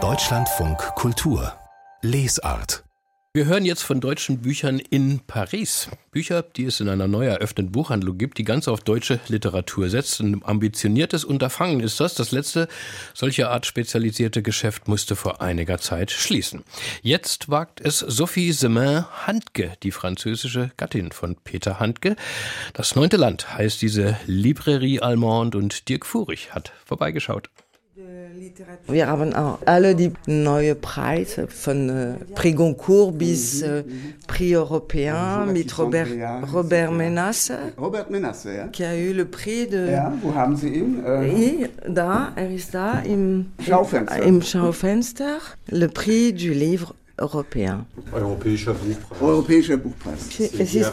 Deutschlandfunk Kultur Lesart wir hören jetzt von deutschen Büchern in Paris. Bücher, die es in einer neu eröffneten Buchhandlung gibt, die ganz auf deutsche Literatur setzt. Ein ambitioniertes Unterfangen ist das. Das letzte solche Art spezialisierte Geschäft musste vor einiger Zeit schließen. Jetzt wagt es Sophie Semin Handke, die französische Gattin von Peter Handke. Das neunte Land heißt diese Librairie Allemande und Dirk Furich hat vorbeigeschaut. Wir haben auch alle die neuen Preise von äh, Prix Goncourt bis äh, Prix Européen mit Robert, Robert Menasse. Robert Menasse, ja. Qui a eu le Prix de. Ja, wo haben Sie ihn? Äh, da, er ist da im Schaufenster. Im Schaufenster. Le Prix du Livre européen. Europäischer Buchpreis. Europäischer Buchpreis. Es ist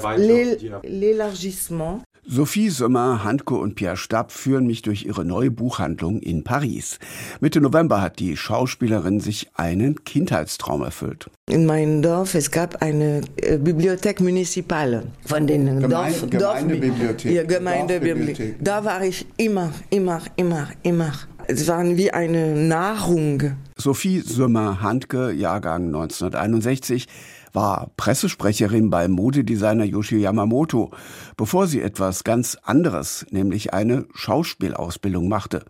l'élargissement Sophie Sommer, Handke und Pierre Stab führen mich durch ihre neue Buchhandlung in Paris. Mitte November hat die Schauspielerin sich einen Kindheitstraum erfüllt. In meinem Dorf, es gab eine äh, Bibliothek municipale von den Gemeinde, Dorf, Gemeindebibliothek. Ja, Gemeindebibliothek. Da war ich immer, immer, immer, immer. Es waren wie eine Nahrung. Sophie Sommer, Handke, Jahrgang 1961, war Pressesprecherin beim Modedesigner Yoshi Yamamoto, bevor sie etwas ganz anderes, nämlich eine Schauspielausbildung machte.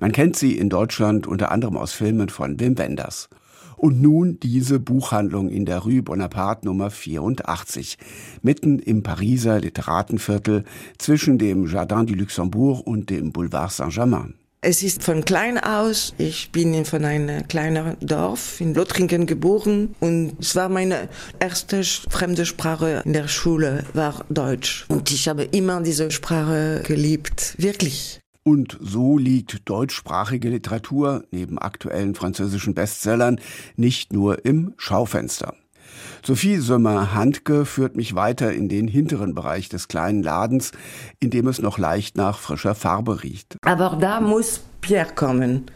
Man kennt sie in Deutschland unter anderem aus Filmen von Wim Wenders. Und nun diese Buchhandlung in der Rue Bonaparte Nummer 84, mitten im Pariser Literatenviertel zwischen dem Jardin du Luxembourg und dem Boulevard Saint-Germain. Es ist von klein aus. Ich bin von einem kleinen Dorf in Lothringen geboren und es war meine erste fremde Sprache in der Schule war Deutsch und ich habe immer diese Sprache geliebt, wirklich. Und so liegt deutschsprachige Literatur neben aktuellen französischen Bestsellern nicht nur im Schaufenster. Sophie Sömmer-Handke führt mich weiter in den hinteren Bereich des kleinen Ladens, in dem es noch leicht nach frischer Farbe riecht. Aber da muss Pierre kommen.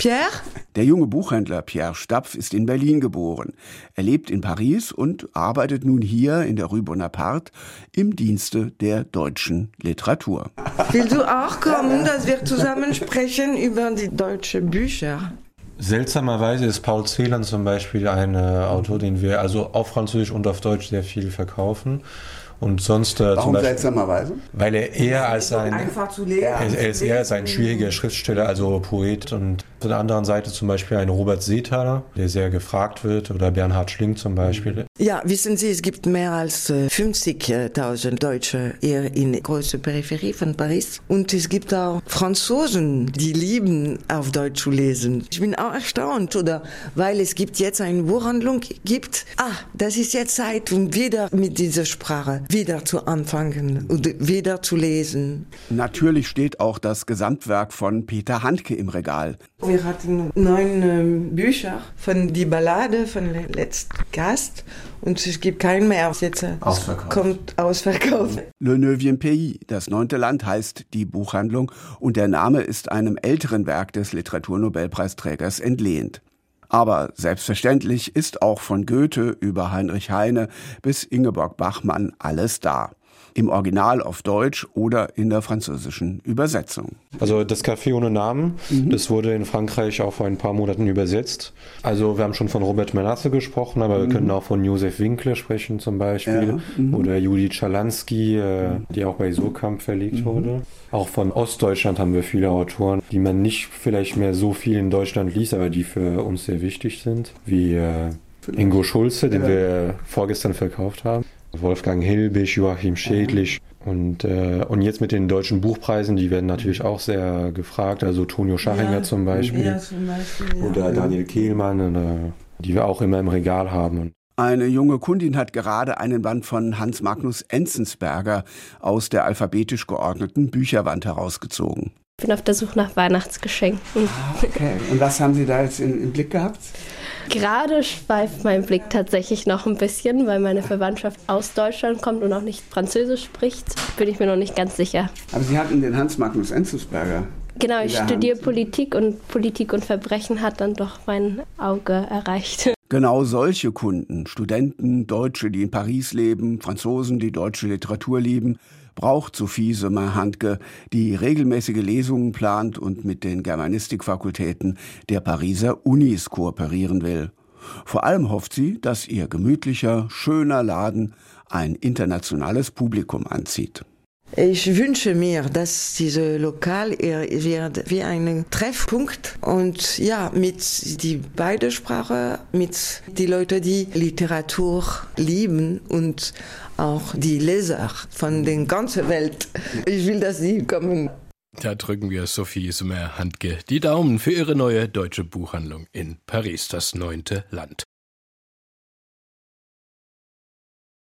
Pierre? Der junge Buchhändler Pierre Stapf ist in Berlin geboren. Er lebt in Paris und arbeitet nun hier in der Rue Bonaparte im Dienste der deutschen Literatur. Willst du auch kommen, dass wir zusammen sprechen über die deutschen Bücher? Seltsamerweise ist Paul Celan zum Beispiel ein äh, Autor, den wir also auf Französisch und auf Deutsch sehr viel verkaufen. Und sonst äh, Warum zum Beispiel, seltsamerweise? Weil er eher als ein einfach zu lesen. Er, er ist eher als ein schwieriger Schriftsteller, also Poet und auf der anderen Seite zum Beispiel ein Robert Seethaler, der sehr gefragt wird, oder Bernhard Schling zum Beispiel. Ja, wissen Sie, es gibt mehr als 50.000 Deutsche hier in der großen Peripherie von Paris. Und es gibt auch Franzosen, die lieben, auf Deutsch zu lesen. Ich bin auch erstaunt, oder? Weil es gibt jetzt eine Buchhandlung gibt. Ah, das ist jetzt Zeit, um wieder mit dieser Sprache wieder zu anfangen und wieder zu lesen. Natürlich steht auch das Gesamtwerk von Peter Handke im Regal. Wir hatten neun ähm, Bücher von die Ballade von letzten Gast und es gibt keinen mehr. Jetzt äh, ausverkauft. kommt ausverkauft. Le Neuvième Pays, das neunte Land heißt die Buchhandlung und der Name ist einem älteren Werk des Literaturnobelpreisträgers entlehnt. Aber selbstverständlich ist auch von Goethe über Heinrich Heine bis Ingeborg Bachmann alles da im Original auf Deutsch oder in der französischen Übersetzung. Also das Café ohne Namen, mhm. das wurde in Frankreich auch vor ein paar Monaten übersetzt. Also wir haben schon von Robert Menasse gesprochen, aber mhm. wir können auch von Josef Winkler sprechen zum Beispiel ja. mhm. oder Judith Schalansky, äh, die auch bei Sokamp verlegt mhm. wurde. Auch von Ostdeutschland haben wir viele Autoren, die man nicht vielleicht mehr so viel in Deutschland liest, aber die für uns sehr wichtig sind, wie äh, Ingo Schulze, den ja. wir vorgestern verkauft haben. Wolfgang Hilbig, Joachim Schädlich. Und, äh, und jetzt mit den deutschen Buchpreisen, die werden natürlich auch sehr gefragt. Also Tonio Schachinger ja, zum Beispiel. Ja, zum Beispiel ja. Oder Daniel Kehlmann, äh, die wir auch immer im Regal haben. Eine junge Kundin hat gerade einen Band von Hans Magnus Enzensberger aus der alphabetisch geordneten Bücherwand herausgezogen. Ich bin auf der Suche nach Weihnachtsgeschenken. Ah, okay. Und was haben Sie da jetzt im Blick gehabt? Gerade schweift mein Blick tatsächlich noch ein bisschen, weil meine Verwandtschaft aus Deutschland kommt und auch nicht Französisch spricht. Bin ich mir noch nicht ganz sicher. Aber Sie hatten den Hans Magnus Enzensberger. Genau, ich studiere Hand. Politik und Politik und Verbrechen hat dann doch mein Auge erreicht. Genau solche Kunden, Studenten, Deutsche, die in Paris leben, Franzosen, die deutsche Literatur lieben, braucht Sophie Sommer-Handke, die regelmäßige Lesungen plant und mit den Germanistikfakultäten der Pariser Unis kooperieren will. Vor allem hofft sie, dass ihr gemütlicher, schöner Laden ein internationales Publikum anzieht. Ich wünsche mir, dass diese Lokal wird wie ein Treffpunkt und ja, mit die beide Sprache, mit die Leute, die Literatur lieben und auch die Leser von der ganzen Welt. Ich will, dass sie kommen. Da drücken wir Sophie Sommer Handke die Daumen für ihre neue deutsche Buchhandlung in Paris, das neunte Land.